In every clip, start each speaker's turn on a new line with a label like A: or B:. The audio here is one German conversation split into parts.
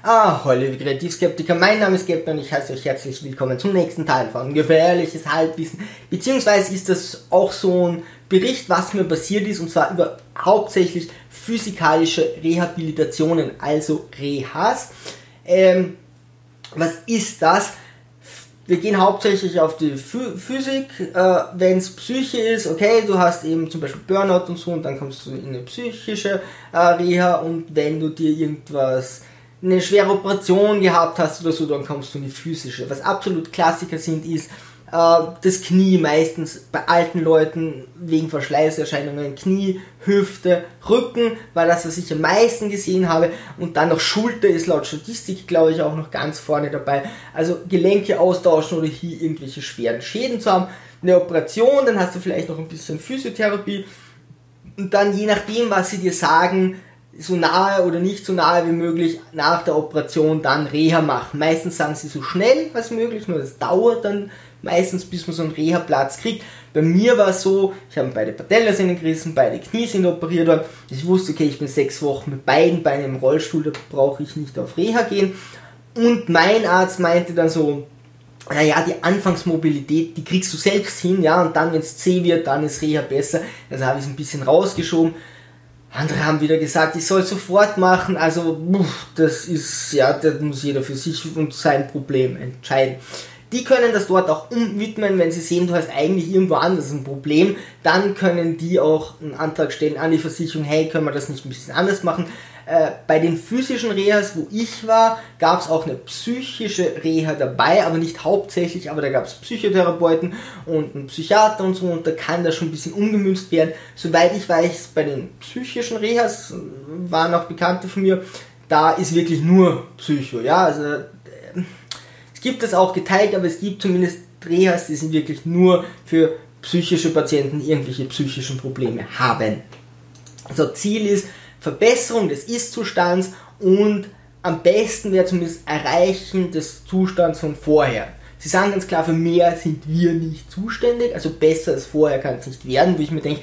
A: Ah, hallo Kreativskeptiker, mein Name ist Gepner und ich heiße euch herzlich willkommen zum nächsten Teil von Gefährliches Halbwissen. Beziehungsweise ist das auch so ein Bericht, was mir passiert ist, und zwar über hauptsächlich physikalische Rehabilitationen, also Rehas. Ähm, was ist das? Wir gehen hauptsächlich auf die Physik. Äh, Wenn es Psyche ist, okay, du hast eben zum Beispiel Burnout und so, und dann kommst du in eine psychische äh, Reha. Und wenn du dir irgendwas eine schwere Operation gehabt hast oder so, dann kommst du in die physische. Was absolut Klassiker sind, ist äh, das Knie meistens bei alten Leuten wegen Verschleißerscheinungen, Knie, Hüfte, Rücken, weil das, was ich am meisten gesehen habe. Und dann noch Schulter ist laut Statistik, glaube ich, auch noch ganz vorne dabei. Also Gelenke austauschen oder hier irgendwelche schweren Schäden zu haben. Eine Operation, dann hast du vielleicht noch ein bisschen Physiotherapie. Und dann je nachdem, was sie dir sagen, so nahe oder nicht so nahe wie möglich nach der Operation dann Reha machen. Meistens sagen sie so schnell als möglich, nur das dauert dann meistens, bis man so einen Reha-Platz kriegt. Bei mir war es so, ich habe beide Patellasehnen gerissen, beide Knie sind operiert worden. Ich wusste, okay, ich bin sechs Wochen mit beiden Beinen im Rollstuhl, da brauche ich nicht auf Reha gehen. Und mein Arzt meinte dann so, naja, die Anfangsmobilität, die kriegst du selbst hin, ja, und dann, wenn es zäh wird, dann ist Reha besser. Also habe ich es ein bisschen rausgeschoben. Andere haben wieder gesagt, ich soll sofort machen. Also, das ist, ja, das muss jeder für sich und sein Problem entscheiden. Die können das dort auch umwidmen, wenn sie sehen, du hast eigentlich irgendwo anders ein Problem, dann können die auch einen Antrag stellen an die Versicherung, hey, können wir das nicht ein bisschen anders machen? Äh, bei den physischen Rehas, wo ich war, gab es auch eine psychische Reha dabei, aber nicht hauptsächlich, aber da gab es Psychotherapeuten und einen Psychiater und so und da kann das schon ein bisschen umgemünzt werden. Soweit ich weiß, bei den psychischen Rehas äh, waren auch Bekannte von mir, da ist wirklich nur Psycho, ja, also äh, es gibt das auch geteilt, aber es gibt zumindest Rehas, die sind wirklich nur für psychische Patienten, die irgendwelche psychischen Probleme haben. Also Ziel ist, Verbesserung des Ist-Zustands und am besten wäre zumindest Erreichen des Zustands von vorher. Sie sagen ganz klar, für mehr sind wir nicht zuständig, also besser als vorher kann es nicht werden, wo ich mir denke,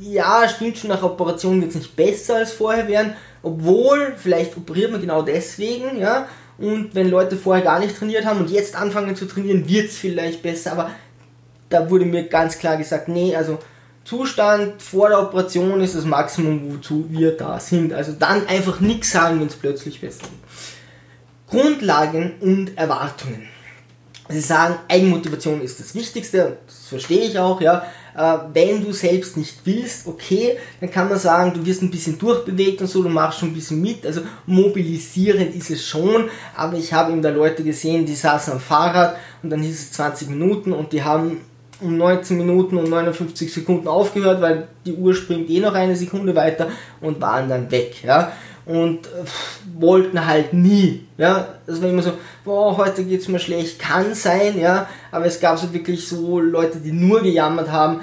A: ja, stimmt schon, nach Operation wird es nicht besser als vorher werden, obwohl, vielleicht operiert man genau deswegen, ja, und wenn Leute vorher gar nicht trainiert haben und jetzt anfangen zu trainieren, wird es vielleicht besser, aber da wurde mir ganz klar gesagt, nee, also Zustand vor der Operation ist das Maximum, wozu wir da sind. Also dann einfach nichts sagen, wenn es plötzlich besser wird. Grundlagen und Erwartungen. Sie sagen, Eigenmotivation ist das Wichtigste, das verstehe ich auch, ja. Äh, wenn du selbst nicht willst, okay, dann kann man sagen, du wirst ein bisschen durchbewegt und so, du machst schon ein bisschen mit, also mobilisierend ist es schon, aber ich habe eben da Leute gesehen, die saßen am Fahrrad und dann hieß es 20 Minuten und die haben um 19 Minuten und 59 Sekunden aufgehört, weil die Uhr springt eh noch eine Sekunde weiter und waren dann weg, ja. Und pff, wollten halt nie, ja. Das war immer so, boah, heute geht's mir schlecht, kann sein, ja. Aber es gab so wirklich so Leute, die nur gejammert haben.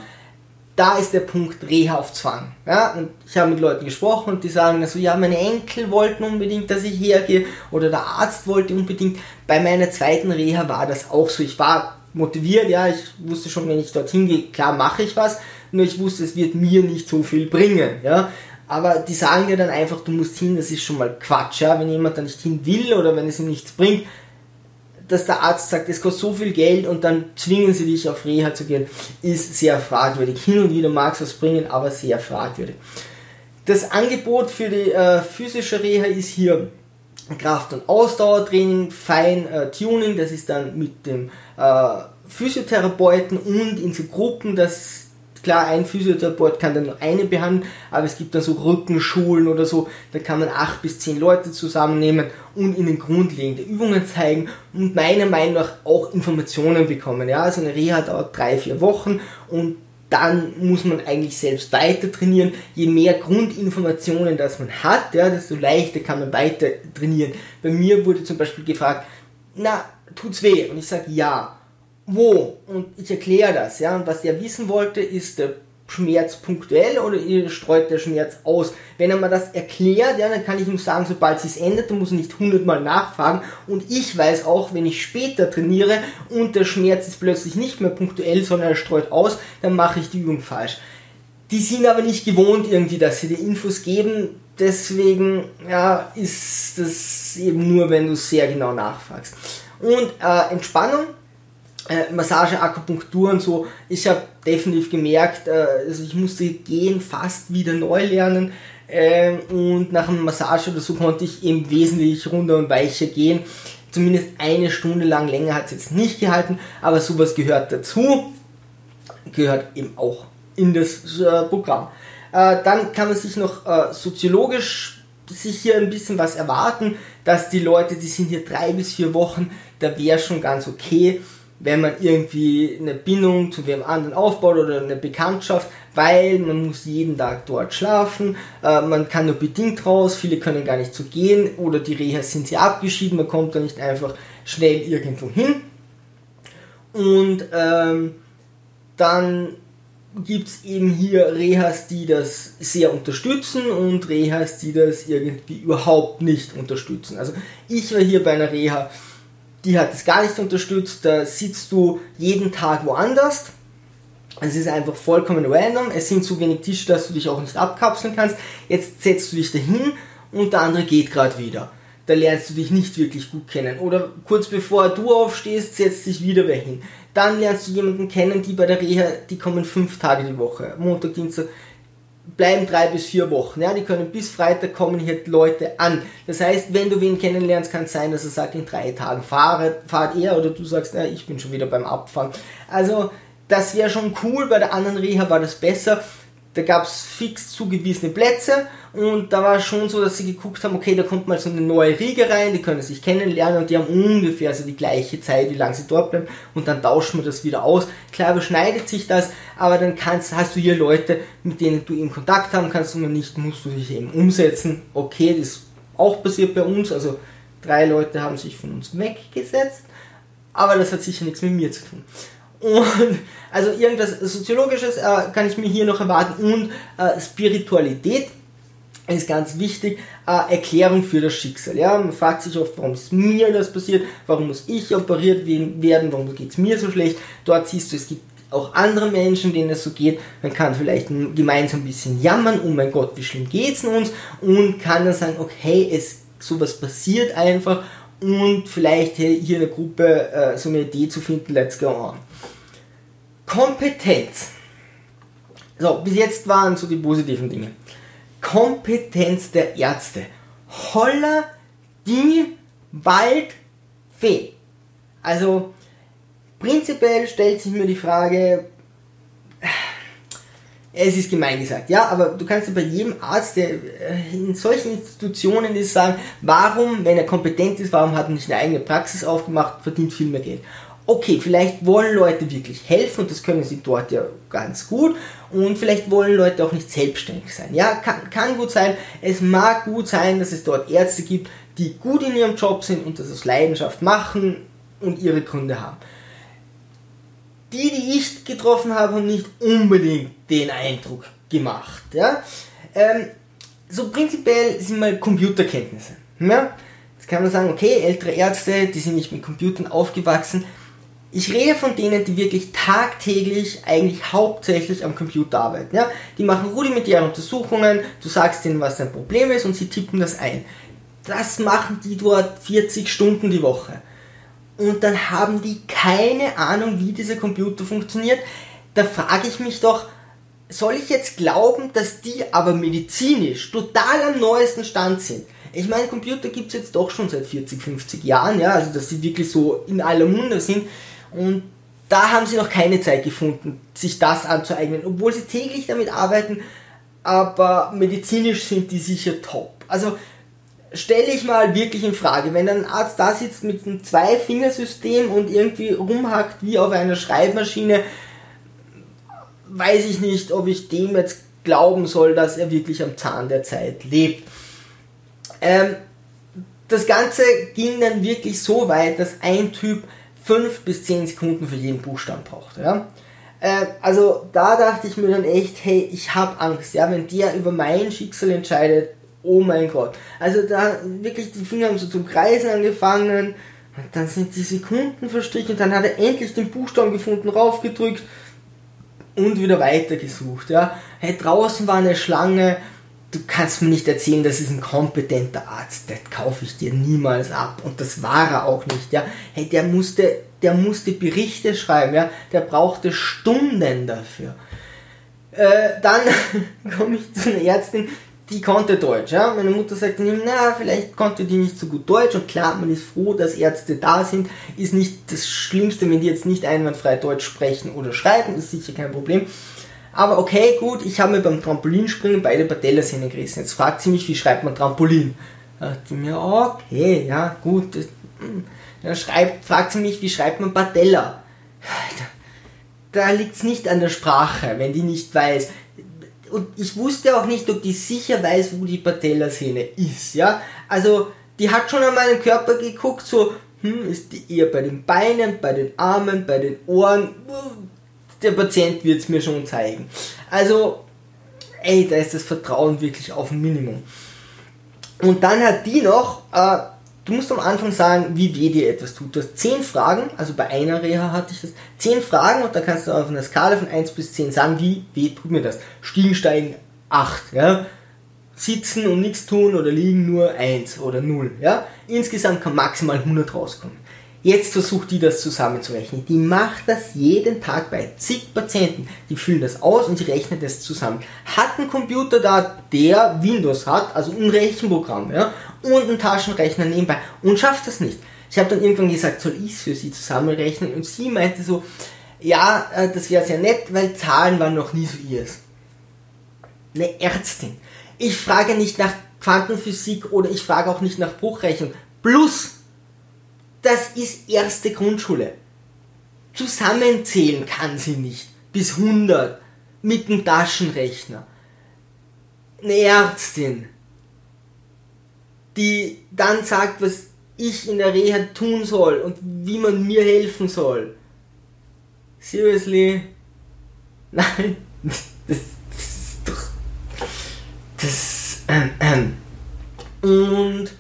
A: Da ist der Punkt Reha auf Zwang. Ja? Und ich habe mit Leuten gesprochen und die sagen so, ja, meine Enkel wollten unbedingt, dass ich hergehe oder der Arzt wollte unbedingt. Bei meiner zweiten Reha war das auch so. Ich war motiviert, ja, ich wusste schon, wenn ich dorthin gehe, klar mache ich was, nur ich wusste, es wird mir nicht so viel bringen, ja. Aber die sagen dir dann einfach, du musst hin, das ist schon mal Quatsch, ja. Wenn jemand da nicht hin will oder wenn es ihm nichts bringt, dass der Arzt sagt, es kostet so viel Geld und dann zwingen sie dich auf Reha zu gehen, ist sehr fragwürdig. Hin und wieder mag es was bringen, aber sehr fragwürdig. Das Angebot für die äh, physische Reha ist hier Kraft- und Ausdauertraining, Fein-Tuning, äh, das ist dann mit dem äh, Physiotherapeuten und in so Gruppen, das klar, ein Physiotherapeut kann dann nur eine behandeln, aber es gibt dann so Rückenschulen oder so, da kann man acht bis zehn Leute zusammennehmen und ihnen grundlegende Übungen zeigen und meiner Meinung nach auch Informationen bekommen. Ja, also eine Reha dauert drei, vier Wochen und dann muss man eigentlich selbst weiter trainieren. Je mehr Grundinformationen das man hat, ja, desto leichter kann man weiter trainieren. Bei mir wurde zum Beispiel gefragt, na, tut's weh? Und ich sage ja. Wo? Und ich erkläre das, ja. Und was der wissen wollte, ist der Schmerz punktuell oder streut der Schmerz aus? Wenn er mir das erklärt, ja, dann kann ich ihm sagen, sobald es ändert, dann muss er nicht hundertmal nachfragen. Und ich weiß auch, wenn ich später trainiere und der Schmerz ist plötzlich nicht mehr punktuell, sondern er streut aus, dann mache ich die Übung falsch. Die sind aber nicht gewohnt irgendwie, dass sie die Infos geben. Deswegen, ja, ist das eben nur, wenn du sehr genau nachfragst. Und äh, Entspannung, äh, Massage, Akupunktur und so. Ich habe definitiv gemerkt, äh, also ich musste gehen fast wieder neu lernen. Äh, und nach einer Massage oder so konnte ich eben wesentlich runder und weicher gehen. Zumindest eine Stunde lang länger hat es jetzt nicht gehalten, aber sowas gehört dazu. Gehört eben auch in das äh, Programm. Äh, dann kann man sich noch soziologisch sich hier ein bisschen was erwarten, dass die Leute, die sind hier drei bis vier Wochen, da wäre schon ganz okay, wenn man irgendwie eine Bindung zu wem anderen aufbaut oder eine Bekanntschaft, weil man muss jeden Tag dort schlafen, äh, man kann nur bedingt raus, viele können gar nicht so gehen oder die Rehas sind sehr abgeschieden, man kommt da nicht einfach schnell irgendwo hin. Und ähm, dann gibt es eben hier Rehas, die das sehr unterstützen und Rehas, die das irgendwie überhaupt nicht unterstützen. Also ich war hier bei einer Reha, die hat es gar nicht unterstützt. Da sitzt du jeden Tag woanders. Es ist einfach vollkommen random. Es sind zu wenig Tische, dass du dich auch nicht abkapseln kannst. Jetzt setzt du dich dahin und der andere geht gerade wieder. Da lernst du dich nicht wirklich gut kennen. Oder kurz bevor du aufstehst, setzt dich wieder wer hin. Dann lernst du jemanden kennen, die bei der Reha, die kommen fünf Tage die Woche. Montag, Dienstag, bleiben drei bis vier Wochen. Ja, die können bis Freitag kommen hier Leute an. Das heißt, wenn du wen kennenlernst, kann es sein, dass er sagt, in drei Tagen fahre, fahrt er oder du sagst, na, ich bin schon wieder beim Abfahren. Also, das wäre schon cool. Bei der anderen Reha war das besser da gab es fix zugewiesene Plätze und da war schon so, dass sie geguckt haben, okay, da kommt mal so eine neue Riege rein, die können sich kennenlernen und die haben ungefähr so die gleiche Zeit, wie lange sie dort bleiben und dann tauschen wir das wieder aus. Klar überschneidet sich das, aber dann kannst, hast du hier Leute, mit denen du in Kontakt haben kannst und nicht musst du dich eben umsetzen. Okay, das ist auch passiert bei uns, also drei Leute haben sich von uns weggesetzt, aber das hat sicher nichts mit mir zu tun. Und also irgendwas Soziologisches äh, kann ich mir hier noch erwarten und äh, Spiritualität ist ganz wichtig. Äh, Erklärung für das Schicksal. Ja? Man fragt sich oft, warum ist mir das passiert, warum muss ich operiert werden, warum geht es mir so schlecht. Dort siehst du, es gibt auch andere Menschen, denen es so geht. Man kann vielleicht gemeinsam ein bisschen jammern, oh mein Gott, wie schlimm geht es uns und kann dann sagen, okay, es sowas passiert einfach und vielleicht hier eine Gruppe äh, so eine Idee zu finden, let's go on. Kompetenz. So, bis jetzt waren so die positiven Dinge. Kompetenz der Ärzte. Holla die Waldfee. Also, prinzipiell stellt sich mir die Frage, es ist gemein gesagt, ja, aber du kannst ja bei jedem Arzt, der äh, in solchen Institutionen ist, sagen, warum, wenn er kompetent ist, warum hat er nicht eine eigene Praxis aufgemacht, verdient viel mehr Geld okay, vielleicht wollen Leute wirklich helfen und das können sie dort ja ganz gut und vielleicht wollen Leute auch nicht selbstständig sein. Ja, kann, kann gut sein. Es mag gut sein, dass es dort Ärzte gibt, die gut in ihrem Job sind und das aus Leidenschaft machen und ihre Gründe haben. Die, die ich getroffen habe, haben nicht unbedingt den Eindruck gemacht. Ja? Ähm, so prinzipiell sind mal Computerkenntnisse. Ja? Jetzt kann man sagen, okay, ältere Ärzte, die sind nicht mit Computern aufgewachsen, ich rede von denen, die wirklich tagtäglich eigentlich hauptsächlich am Computer arbeiten. Ja? Die machen rudimentäre Untersuchungen, du sagst ihnen, was dein Problem ist und sie tippen das ein. Das machen die dort 40 Stunden die Woche. Und dann haben die keine Ahnung, wie dieser Computer funktioniert. Da frage ich mich doch, soll ich jetzt glauben, dass die aber medizinisch total am neuesten Stand sind? Ich meine, Computer gibt es jetzt doch schon seit 40, 50 Jahren, ja, also dass sie wirklich so in aller Munde sind. Und da haben sie noch keine Zeit gefunden, sich das anzueignen, obwohl sie täglich damit arbeiten, aber medizinisch sind die sicher top. Also stelle ich mal wirklich in Frage, wenn ein Arzt da sitzt mit einem Zwei-Fingersystem und irgendwie rumhackt wie auf einer Schreibmaschine, weiß ich nicht, ob ich dem jetzt glauben soll, dass er wirklich am Zahn der Zeit lebt. Ähm, das Ganze ging dann wirklich so weit, dass ein Typ 5 bis 10 Sekunden für jeden Buchstaben braucht. Ja? Äh, also da dachte ich mir dann echt, hey, ich habe Angst, ja, wenn der über mein Schicksal entscheidet, oh mein Gott. Also da wirklich, die Finger haben so zum Kreisen angefangen, und dann sind die Sekunden verstrichen, dann hat er endlich den Buchstaben gefunden, raufgedrückt und wieder weitergesucht. Ja. Hey, draußen war eine Schlange, du kannst mir nicht erzählen, das ist ein kompetenter Arzt, das kaufe ich dir niemals ab. Und das war er auch nicht, ja. Hey, der musste, der musste Berichte schreiben, ja. Der brauchte Stunden dafür. Äh, dann komme ich zu einer Ärztin, die konnte Deutsch, ja. Meine Mutter sagte ihm, na, vielleicht konnte die nicht so gut Deutsch und klar, man ist froh, dass Ärzte da sind. Ist nicht das Schlimmste, wenn die jetzt nicht einwandfrei Deutsch sprechen oder schreiben, ist sicher kein Problem. Aber okay, gut, ich habe mir beim Trampolinspringen beide Patellasehnen gerissen. Jetzt fragt sie mich, wie schreibt man Trampolin? Da dachte ich mir, okay, ja, gut. Das, hm. dann schreibt, fragt sie mich, wie schreibt man Patella? Da, da liegt es nicht an der Sprache, wenn die nicht weiß. Und ich wusste auch nicht, ob die sicher weiß, wo die Patellasehne ist, ja. Also, die hat schon an meinen Körper geguckt, so, hm, ist die eher bei den Beinen, bei den Armen, bei den Ohren, der Patient wird es mir schon zeigen. Also, ey, da ist das Vertrauen wirklich auf ein Minimum. Und dann hat die noch, äh, du musst am Anfang sagen, wie weh dir etwas tut. Du hast 10 Fragen, also bei einer Reha hatte ich das, 10 Fragen und da kannst du auf einer Skala von 1 bis 10 sagen, wie weh tut mir das. Stiegen, steigen 8, ja. Sitzen und nichts tun oder liegen nur 1 oder 0, ja. Insgesamt kann maximal 100 rauskommen. Jetzt versucht die das zusammenzurechnen. Die macht das jeden Tag bei zig Patienten. Die füllen das aus und sie rechnet das zusammen. Hat ein Computer da, der Windows hat, also ein Rechenprogramm, ja, und einen Taschenrechner nebenbei und schafft das nicht. Ich habe dann irgendwann gesagt, soll ich es für sie zusammenrechnen? Und sie meinte so, ja, äh, das wäre sehr nett, weil Zahlen waren noch nie so ihrs. Eine Ärztin. Ich frage nicht nach Quantenphysik oder ich frage auch nicht nach Bruchrechnung. Plus das ist erste Grundschule. Zusammenzählen kann sie nicht. Bis 100. Mit dem Taschenrechner. Eine Ärztin, die dann sagt, was ich in der Reha tun soll und wie man mir helfen soll. Seriously? Nein, das, das ist doch. Das. Ähm, ähm. Und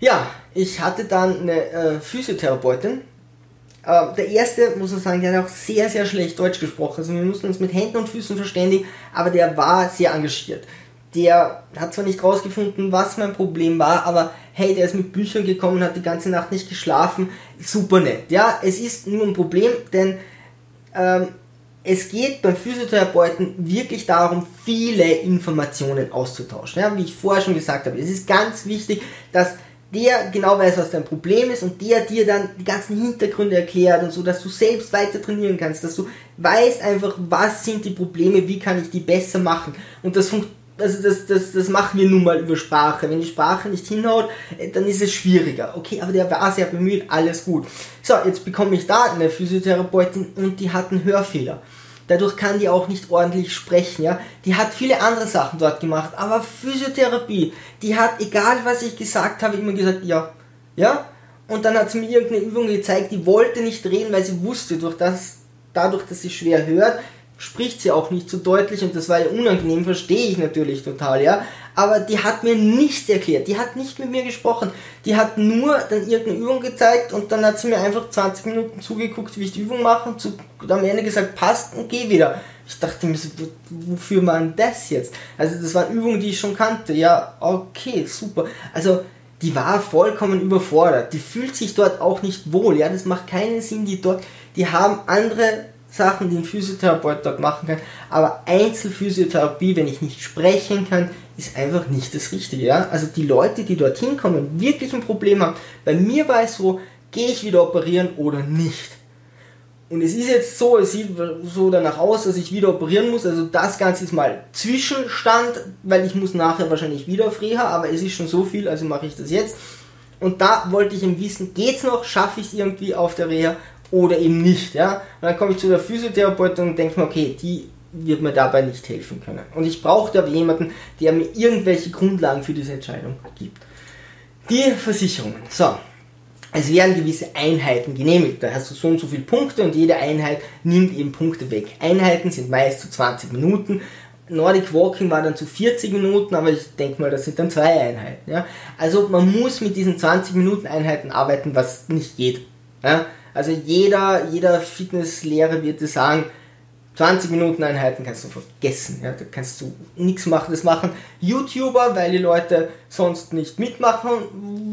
A: ja, ich hatte dann eine äh, Physiotherapeutin. Äh, der erste, muss man sagen, der hat auch sehr, sehr schlecht Deutsch gesprochen. Also wir mussten uns mit Händen und Füßen verständigen, aber der war sehr engagiert. Der hat zwar nicht rausgefunden, was mein Problem war, aber hey, der ist mit Büchern gekommen, hat die ganze Nacht nicht geschlafen. Super nett. Ja, es ist nur ein Problem, denn ähm, es geht beim Physiotherapeuten wirklich darum, viele Informationen auszutauschen. Ja, wie ich vorher schon gesagt habe, es ist ganz wichtig, dass der genau weiß, was dein Problem ist und der dir dann die ganzen Hintergründe erklärt und so, dass du selbst weiter trainieren kannst, dass du weißt einfach, was sind die Probleme, wie kann ich die besser machen. Und das also das, das, das machen wir nun mal über Sprache. Wenn die Sprache nicht hinhaut, äh, dann ist es schwieriger. Okay, aber der war sehr bemüht, alles gut. So, jetzt bekomme ich da eine Physiotherapeutin und die hat einen Hörfehler. Dadurch kann die auch nicht ordentlich sprechen, ja. Die hat viele andere Sachen dort gemacht, aber Physiotherapie, die hat, egal was ich gesagt habe, immer gesagt, ja, ja. Und dann hat sie mir irgendeine Übung gezeigt, die wollte nicht reden, weil sie wusste, durch das, dadurch, dass sie schwer hört, spricht sie auch nicht so deutlich und das war ja unangenehm, verstehe ich natürlich total, ja. Aber die hat mir nichts erklärt, die hat nicht mit mir gesprochen, die hat nur dann irgendeine Übung gezeigt und dann hat sie mir einfach 20 Minuten zugeguckt, wie ich die Übung mache und zu, am Ende gesagt, passt und geh wieder. Ich dachte mir so, wofür man das jetzt? Also das waren Übungen, die ich schon kannte, ja, okay, super. Also die war vollkommen überfordert, die fühlt sich dort auch nicht wohl, ja, das macht keinen Sinn, die dort, die haben andere Sachen, die ein Physiotherapeut dort machen kann. Aber Einzelphysiotherapie, wenn ich nicht sprechen kann, ist einfach nicht das Richtige. Ja? Also die Leute, die dorthin kommen, wirklich ein Problem haben. Bei mir war es so, gehe ich wieder operieren oder nicht. Und es ist jetzt so, es sieht so danach aus, dass ich wieder operieren muss. Also das Ganze ist mal Zwischenstand, weil ich muss nachher wahrscheinlich wieder auf Reha, aber es ist schon so viel, also mache ich das jetzt. Und da wollte ich eben wissen, geht's noch, schaffe ich es irgendwie auf der Reha oder eben nicht. Ja? Und dann komme ich zu der Physiotherapeutin und denke mir, okay, die wird mir dabei nicht helfen können. Und ich brauchte aber jemanden, der mir irgendwelche Grundlagen für diese Entscheidung gibt. Die Versicherungen. So, es werden gewisse Einheiten genehmigt. Da hast du so und so viele Punkte und jede Einheit nimmt eben Punkte weg. Einheiten sind meist zu 20 Minuten. Nordic Walking war dann zu 40 Minuten, aber ich denke mal, das sind dann zwei Einheiten. Ja? Also man muss mit diesen 20 Minuten Einheiten arbeiten, was nicht geht. Ja? Also jeder, jeder Fitnesslehrer wird dir sagen, 20 Minuten Einheiten kannst du vergessen. Ja? Da kannst du nichts machen. Das machen YouTuber, weil die Leute sonst nicht mitmachen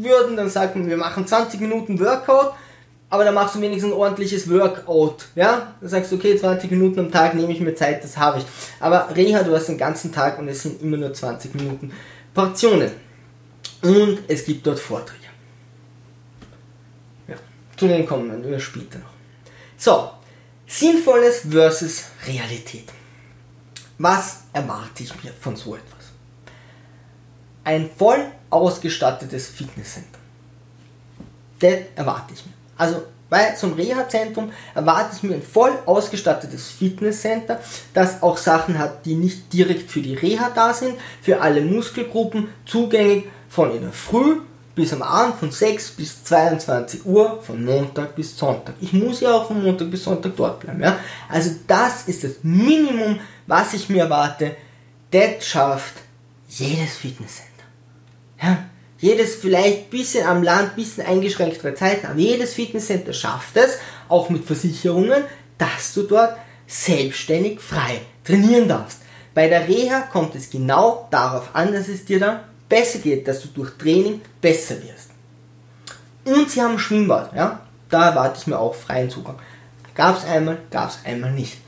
A: würden. Dann sagt man, wir machen 20 Minuten Workout, aber dann machst du wenigstens ein ordentliches Workout. Ja? Dann sagst du, okay, 20 Minuten am Tag nehme ich mir Zeit, das habe ich. Aber Reha, du hast den ganzen Tag und es sind immer nur 20 Minuten Portionen. Und es gibt dort Vorträge. Zu denen kommen wir später noch. So, Sinnvolles versus Realität. Was erwarte ich mir von so etwas? Ein voll ausgestattetes Fitnesscenter. Das erwarte ich mir. Also bei einem Reha-Zentrum erwarte ich mir ein voll ausgestattetes Fitnesscenter, das auch Sachen hat, die nicht direkt für die Reha da sind, für alle Muskelgruppen zugänglich von in der Früh bis am Abend von 6 bis 22 Uhr, von Montag bis Sonntag. Ich muss ja auch von Montag bis Sonntag dort bleiben. Ja? Also das ist das Minimum, was ich mir erwarte. Das schafft jedes Fitnesscenter. Ja? Jedes vielleicht bisschen am Land, bisschen eingeschränktere Zeiten, aber jedes Fitnesscenter schafft es, auch mit Versicherungen, dass du dort selbstständig frei trainieren darfst. Bei der Reha kommt es genau darauf an, dass es dir dann besser geht, dass du durch Training besser wirst. Und sie haben Schwimmbad, ja, da erwarte ich mir auch freien Zugang. Gab es einmal, gab es einmal nicht.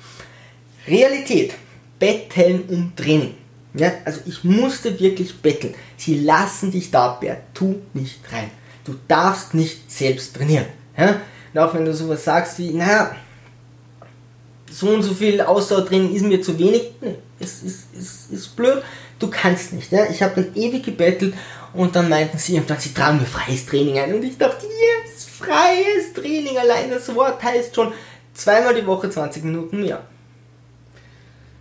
A: Realität, betteln um Training. Ja, also ich musste wirklich betteln. Sie lassen dich da, Bert, tu nicht rein. Du darfst nicht selbst trainieren. Ja? Und auch wenn du sowas sagst wie, naja, so und so viel Ausdauertraining ist mir zu wenig, nee, es ist, ist, ist blöd du kannst nicht. Ja? Ich habe dann ewig gebettelt und dann meinten sie irgendwann, sie tragen mir freies Training ein. Und ich dachte, yes, freies Training, allein das Wort heißt schon zweimal die Woche 20 Minuten mehr.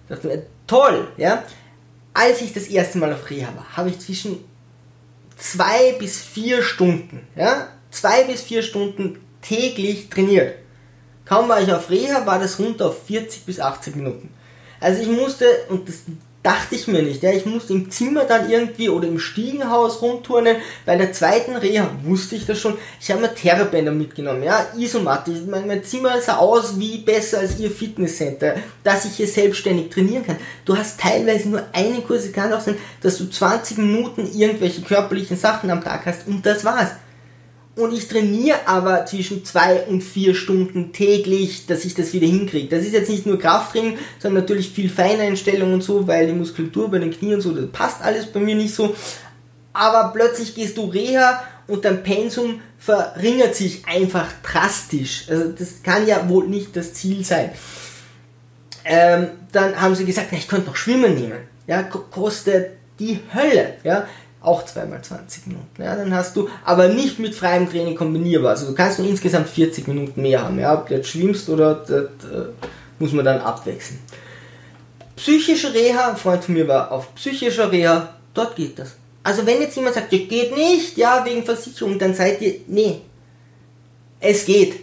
A: Ich dachte mir, toll, ja. Als ich das erste Mal auf Reha war, habe ich zwischen zwei bis vier Stunden, ja, zwei bis vier Stunden täglich trainiert. Kaum war ich auf Reha, war das runter auf 40 bis 80 Minuten. Also ich musste, und das dachte ich mir nicht. Ja. Ich musste im Zimmer dann irgendwie oder im Stiegenhaus rumturnen. Bei der zweiten Reha wusste ich das schon. Ich habe mir Terrabänder mitgenommen. Ja, Isomatte. Mein, mein Zimmer sah aus wie besser als ihr Fitnesscenter, dass ich hier selbstständig trainieren kann. Du hast teilweise nur einen Kurs. Es kann auch sein, dass du 20 Minuten irgendwelche körperlichen Sachen am Tag hast und das war's und ich trainiere aber zwischen zwei und vier Stunden täglich, dass ich das wieder hinkriege. Das ist jetzt nicht nur Krafttraining, sondern natürlich viel Feineinstellung und so, weil die Muskulatur bei den Knien und so, das passt alles bei mir nicht so. Aber plötzlich gehst du Reha und dein Pensum verringert sich einfach drastisch. Also das kann ja wohl nicht das Ziel sein. Ähm, dann haben sie gesagt, na, ich könnte noch Schwimmen nehmen. Ja, kostet die Hölle. Ja, auch zweimal 20 Minuten. Ja, dann hast du, aber nicht mit freiem Training kombinierbar. Also du kannst nur insgesamt 40 Minuten mehr haben. Ja, ob du jetzt schwimmst oder das, äh, muss man dann abwechseln. Psychische Reha, ein Freund von mir war auf psychischer Reha, dort geht das. Also wenn jetzt jemand sagt, das geht nicht, ja, wegen Versicherung, dann seid ihr, nee, es geht.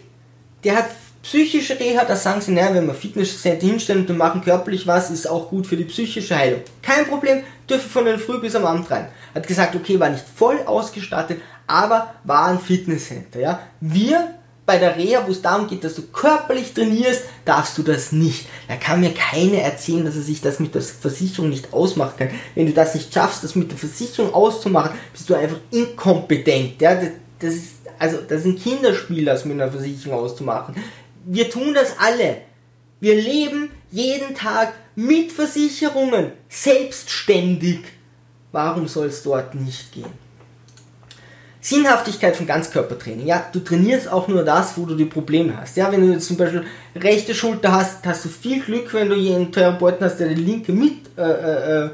A: Der hat psychische Reha, da sagen sie, naja, wenn wir Fitnesscenter hinstellen und machen körperlich was, ist auch gut für die psychische Heilung. Kein Problem, dürfen von den Früh bis am Abend rein. Hat gesagt, okay, war nicht voll ausgestattet, aber war ein Fitnesscenter, ja. Wir bei der Reha, wo es darum geht, dass du körperlich trainierst, darfst du das nicht. Da kann mir keiner erzählen, dass er sich das mit der Versicherung nicht ausmachen kann. Wenn du das nicht schaffst, das mit der Versicherung auszumachen, bist du einfach inkompetent. Ja? Das, ist, also, das ein Kinderspiel, das mit einer Versicherung auszumachen wir tun das alle. Wir leben jeden Tag mit Versicherungen, selbstständig. Warum soll es dort nicht gehen? Sinnhaftigkeit von Ganzkörpertraining. Ja, du trainierst auch nur das, wo du die Probleme hast. Ja, wenn du jetzt zum Beispiel rechte Schulter hast, hast du viel Glück, wenn du jeden Therapeuten hast, der die linke mit, äh, äh, äh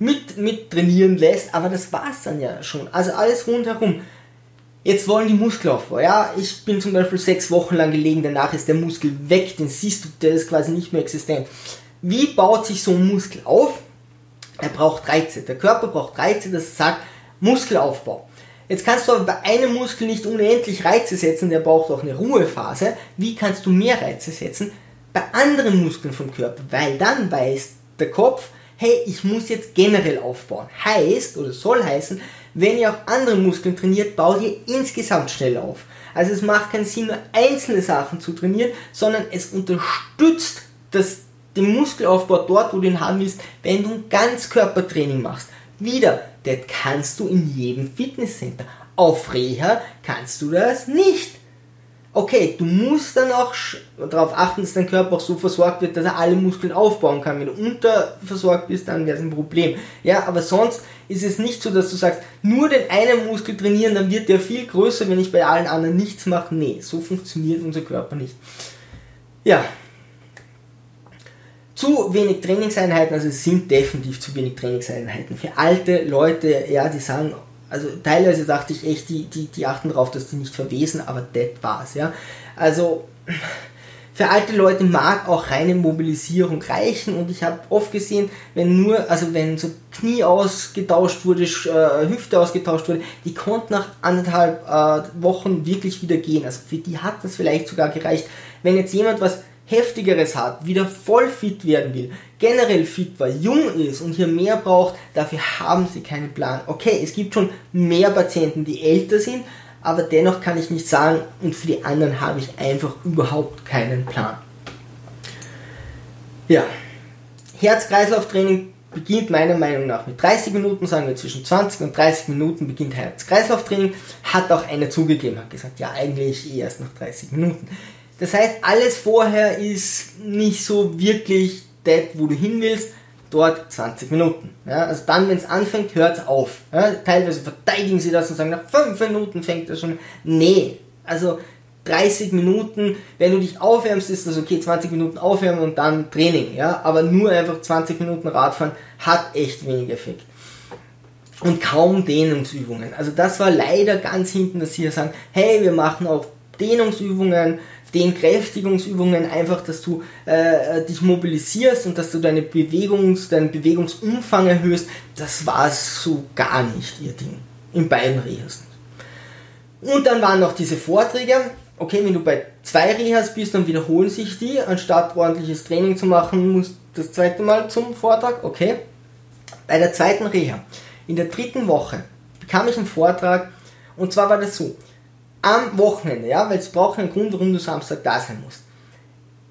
A: mit, mit trainieren lässt. Aber das war's dann ja schon. Also alles rundherum. Jetzt wollen die Muskelaufbau. Ja, ich bin zum Beispiel sechs Wochen lang gelegen, danach ist der Muskel weg, den siehst du, der ist quasi nicht mehr existent. Wie baut sich so ein Muskel auf? Er braucht Reize. Der Körper braucht Reize, das sagt Muskelaufbau. Jetzt kannst du aber bei einem Muskel nicht unendlich Reize setzen, der braucht auch eine Ruhephase. Wie kannst du mehr Reize setzen? Bei anderen Muskeln vom Körper, weil dann weiß der Kopf, hey, ich muss jetzt generell aufbauen. Heißt oder soll heißen, wenn ihr auch andere Muskeln trainiert, baut ihr insgesamt schnell auf. Also es macht keinen Sinn, nur einzelne Sachen zu trainieren, sondern es unterstützt das, den Muskelaufbau dort, wo du ihn haben willst, wenn du ein Ganzkörpertraining machst. Wieder, das kannst du in jedem Fitnesscenter. Auf Reha kannst du das nicht. Okay, du musst dann auch darauf achten, dass dein Körper auch so versorgt wird, dass er alle Muskeln aufbauen kann. Wenn du unterversorgt bist, dann wäre es ein Problem. Ja, aber sonst ist es nicht so, dass du sagst, nur den einen Muskel trainieren, dann wird der viel größer, wenn ich bei allen anderen nichts mache. Nee, so funktioniert unser Körper nicht. Ja. Zu wenig Trainingseinheiten, also es sind definitiv zu wenig Trainingseinheiten. Für alte Leute, ja, die sagen, also teilweise dachte ich echt, die, die, die achten darauf, dass die nicht verwesen, aber das war's, ja. Also für alte Leute mag auch reine Mobilisierung reichen und ich habe oft gesehen, wenn nur, also wenn so Knie ausgetauscht wurde, äh, Hüfte ausgetauscht wurde, die konnten nach anderthalb äh, Wochen wirklich wieder gehen. Also für die hat das vielleicht sogar gereicht. Wenn jetzt jemand was Heftigeres hat, wieder voll fit werden will, generell fit war, jung ist und hier mehr braucht, dafür haben sie keinen Plan. Okay, es gibt schon mehr Patienten, die älter sind, aber dennoch kann ich nicht sagen, und für die anderen habe ich einfach überhaupt keinen Plan. Ja, Herz-Kreislauf-Training beginnt meiner Meinung nach mit 30 Minuten, sagen wir zwischen 20 und 30 Minuten beginnt Herz-Kreislauf-Training, hat auch einer zugegeben, hat gesagt, ja eigentlich erst nach 30 Minuten. Das heißt, alles vorher ist nicht so wirklich das, wo du hin willst. Dort 20 Minuten. Ja, also dann, wenn es anfängt, hört es auf. Ja, teilweise verteidigen sie das und sagen, nach 5 Minuten fängt das schon. Nee, also 30 Minuten, wenn du dich aufwärmst, ist das okay, 20 Minuten aufwärmen und dann Training. Ja, aber nur einfach 20 Minuten Radfahren hat echt wenig Effekt und kaum Dehnungsübungen. Also das war leider ganz hinten, dass sie hier sagen, hey, wir machen auch Dehnungsübungen, den Kräftigungsübungen einfach, dass du äh, dich mobilisierst und dass du deine Bewegungs, deinen Bewegungsumfang erhöhst, das war so gar nicht ihr Ding. In beiden Rehas. Und dann waren noch diese Vorträge. Okay, wenn du bei zwei Rehas bist, dann wiederholen sich die. Anstatt ordentliches Training zu machen, musst du das zweite Mal zum Vortrag. Okay. Bei der zweiten Reha, in der dritten Woche, bekam ich einen Vortrag. Und zwar war das so am Wochenende, ja, weil es braucht einen Grund, warum du Samstag da sein musst.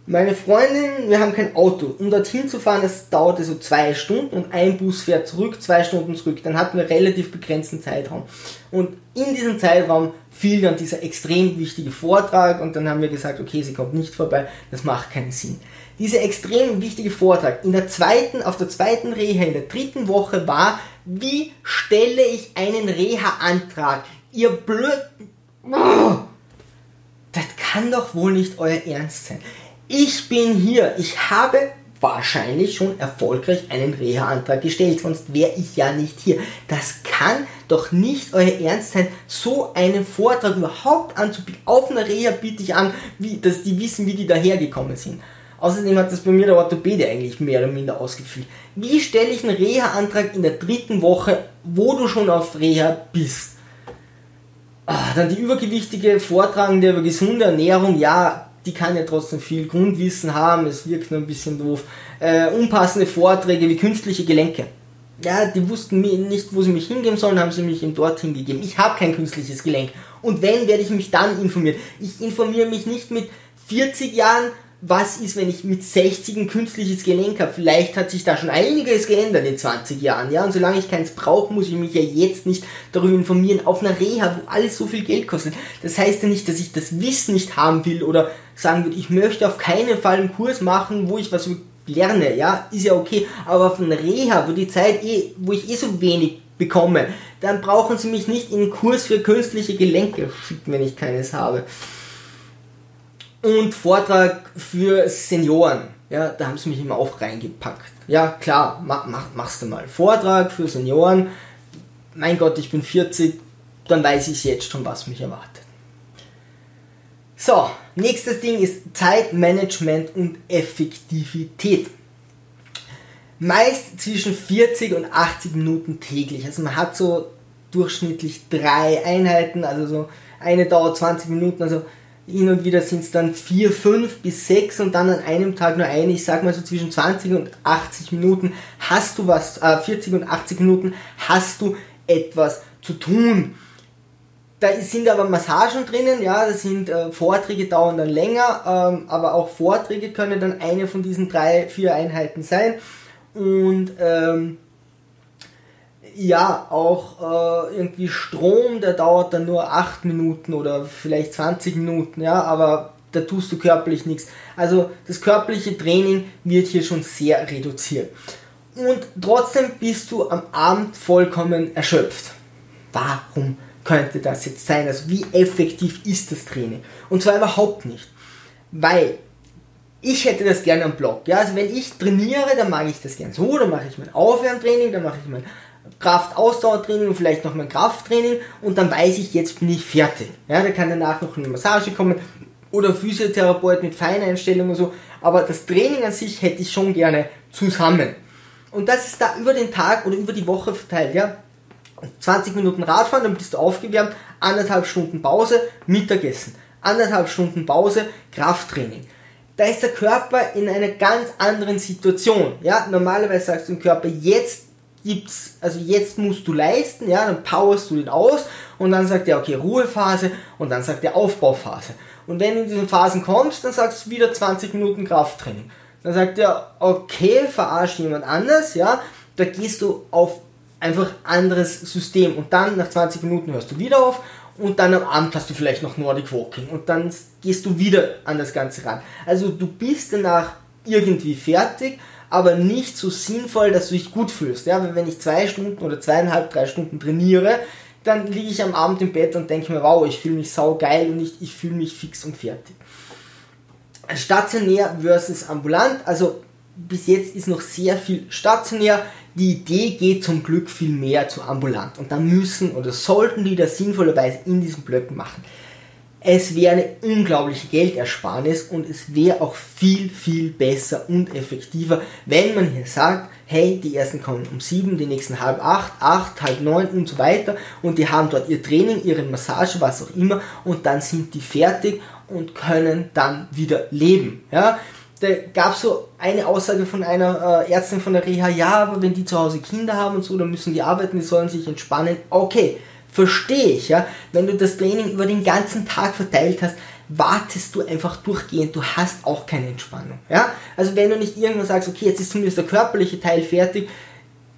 A: Meine Freundin, wir haben kein Auto. Um dorthin zu fahren, das dauerte so zwei Stunden und ein Bus fährt zurück, zwei Stunden zurück. Dann hatten wir relativ begrenzten Zeitraum. Und in diesem Zeitraum fiel dann dieser extrem wichtige Vortrag und dann haben wir gesagt, okay, sie kommt nicht vorbei, das macht keinen Sinn. Dieser extrem wichtige Vortrag in der zweiten, auf der zweiten Reha, in der dritten Woche war, wie stelle ich einen Reha-Antrag? Ihr das kann doch wohl nicht euer Ernst sein. Ich bin hier, ich habe wahrscheinlich schon erfolgreich einen Reha-Antrag gestellt, sonst wäre ich ja nicht hier. Das kann doch nicht euer Ernst sein, so einen Vortrag überhaupt anzubieten. Auf einer Reha biete ich an, wie, dass die wissen, wie die dahergekommen sind. Außerdem hat das bei mir der Orthopäde eigentlich mehr oder minder ausgeführt. Wie stelle ich einen Reha-Antrag in der dritten Woche, wo du schon auf Reha bist? Ah, dann die übergewichtige Vortragende über gesunde Ernährung, ja, die kann ja trotzdem viel Grundwissen haben, es wirkt nur ein bisschen doof. Äh, unpassende Vorträge wie künstliche Gelenke. Ja, die wussten nicht, wo sie mich hingeben sollen, haben sie mich eben dorthin gegeben. Ich habe kein künstliches Gelenk. Und wenn, werde ich mich dann informieren. Ich informiere mich nicht mit 40 Jahren was ist, wenn ich mit 60 ein künstliches Gelenk habe? Vielleicht hat sich da schon einiges geändert in 20 Jahren, ja, und solange ich keins brauche, muss ich mich ja jetzt nicht darüber informieren, auf einer Reha, wo alles so viel Geld kostet. Das heißt ja nicht, dass ich das Wissen nicht haben will oder sagen würde, ich möchte auf keinen Fall einen Kurs machen, wo ich was lerne, ja, ist ja okay, aber auf einer Reha, wo die Zeit eh, wo ich eh so wenig bekomme, dann brauchen sie mich nicht in einen Kurs für künstliche Gelenke schicken, wenn ich keines habe und Vortrag für Senioren. Ja, da haben sie mich immer auch reingepackt. Ja, klar, mach, mach, machst du mal. Vortrag für Senioren. Mein Gott, ich bin 40, dann weiß ich jetzt schon, was mich erwartet. So, nächstes Ding ist Zeitmanagement und Effektivität. Meist zwischen 40 und 80 Minuten täglich. Also man hat so durchschnittlich drei Einheiten, also so eine dauert 20 Minuten, also hin und wieder sind es dann 4, 5 bis 6 und dann an einem Tag nur eine. Ich sag mal so zwischen 20 und 80 Minuten hast du was, äh, 40 und 80 Minuten hast du etwas zu tun. da sind aber Massagen drinnen, ja, das sind äh, Vorträge dauern dann länger, ähm, aber auch Vorträge können dann eine von diesen drei, vier Einheiten sein. Und ähm, ja, auch äh, irgendwie Strom, der dauert dann nur 8 Minuten oder vielleicht 20 Minuten, ja, aber da tust du körperlich nichts. Also das körperliche Training wird hier schon sehr reduziert. Und trotzdem bist du am Abend vollkommen erschöpft. Warum könnte das jetzt sein? Also wie effektiv ist das Training? Und zwar überhaupt nicht. Weil ich hätte das gerne am Block. Ja? Also wenn ich trainiere, dann mache ich das gerne so, dann mache ich mein Aufwärmtraining, dann mache ich mein Kraft-Ausdauertraining und vielleicht noch mein Krafttraining und dann weiß ich, jetzt bin ich fertig. Ja, da kann danach noch eine Massage kommen oder Physiotherapeut mit Feineinstellungen und so, aber das Training an sich hätte ich schon gerne zusammen. Und das ist da über den Tag oder über die Woche verteilt, ja. 20 Minuten Radfahren, dann bist du aufgewärmt, anderthalb Stunden Pause, Mittagessen, anderthalb Stunden Pause, Krafttraining. Da ist der Körper in einer ganz anderen Situation. Ja, normalerweise sagst du dem Körper, jetzt gibt's, also jetzt musst du leisten, ja, dann powerst du ihn aus und dann sagt er, okay, Ruhephase und dann sagt er Aufbauphase. Und wenn du in diesen Phasen kommst, dann sagst du wieder 20 Minuten Krafttraining. Dann sagt er, okay, verarsch jemand anders, ja, da gehst du auf einfach anderes System und dann nach 20 Minuten hörst du wieder auf und dann am Abend hast du vielleicht noch Nordic Walking und dann gehst du wieder an das Ganze ran. Also du bist danach irgendwie fertig, aber nicht so sinnvoll, dass du dich gut fühlst. Ja, wenn ich zwei Stunden oder zweieinhalb, drei Stunden trainiere, dann liege ich am Abend im Bett und denke mir, wow, ich fühle mich sau geil und ich, ich fühle mich fix und fertig. Stationär versus ambulant, also bis jetzt ist noch sehr viel stationär. Die Idee geht zum Glück viel mehr zu ambulant. Und da müssen oder sollten die das sinnvollerweise in diesen Blöcken machen. Es wäre eine unglaubliche Geldersparnis und es wäre auch viel, viel besser und effektiver, wenn man hier sagt, hey, die ersten kommen um sieben, die nächsten halb acht, acht, halb neun und so weiter und die haben dort ihr Training, ihre Massage, was auch immer und dann sind die fertig und können dann wieder leben. Ja? Da gab es so eine Aussage von einer äh, Ärztin von der Reha, ja, aber wenn die zu Hause Kinder haben und so, dann müssen die arbeiten, die sollen sich entspannen. Okay, Verstehe ich, ja. Wenn du das Training über den ganzen Tag verteilt hast, wartest du einfach durchgehend, du hast auch keine Entspannung, ja. Also wenn du nicht irgendwann sagst, okay, jetzt ist zumindest der körperliche Teil fertig,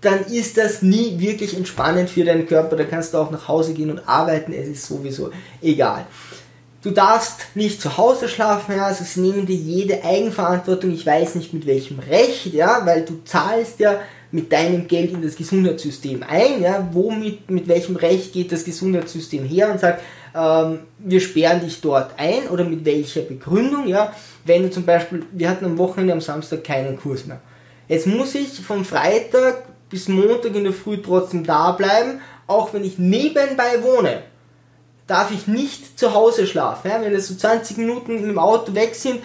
A: dann ist das nie wirklich entspannend für deinen Körper, da kannst du auch nach Hause gehen und arbeiten, es ist sowieso egal. Du darfst nicht zu Hause schlafen, ja, also sie nehmen dir jede Eigenverantwortung, ich weiß nicht mit welchem Recht, ja, weil du zahlst ja mit deinem Geld in das Gesundheitssystem ein, ja, womit, mit welchem Recht geht das Gesundheitssystem her und sagt, ähm, wir sperren dich dort ein oder mit welcher Begründung, ja, wenn du zum Beispiel, wir hatten am Wochenende am Samstag keinen Kurs mehr. Jetzt muss ich vom Freitag bis Montag in der Früh trotzdem da bleiben, auch wenn ich nebenbei wohne darf ich nicht zu Hause schlafen. Ja? Wenn es so 20 Minuten im Auto weg sind,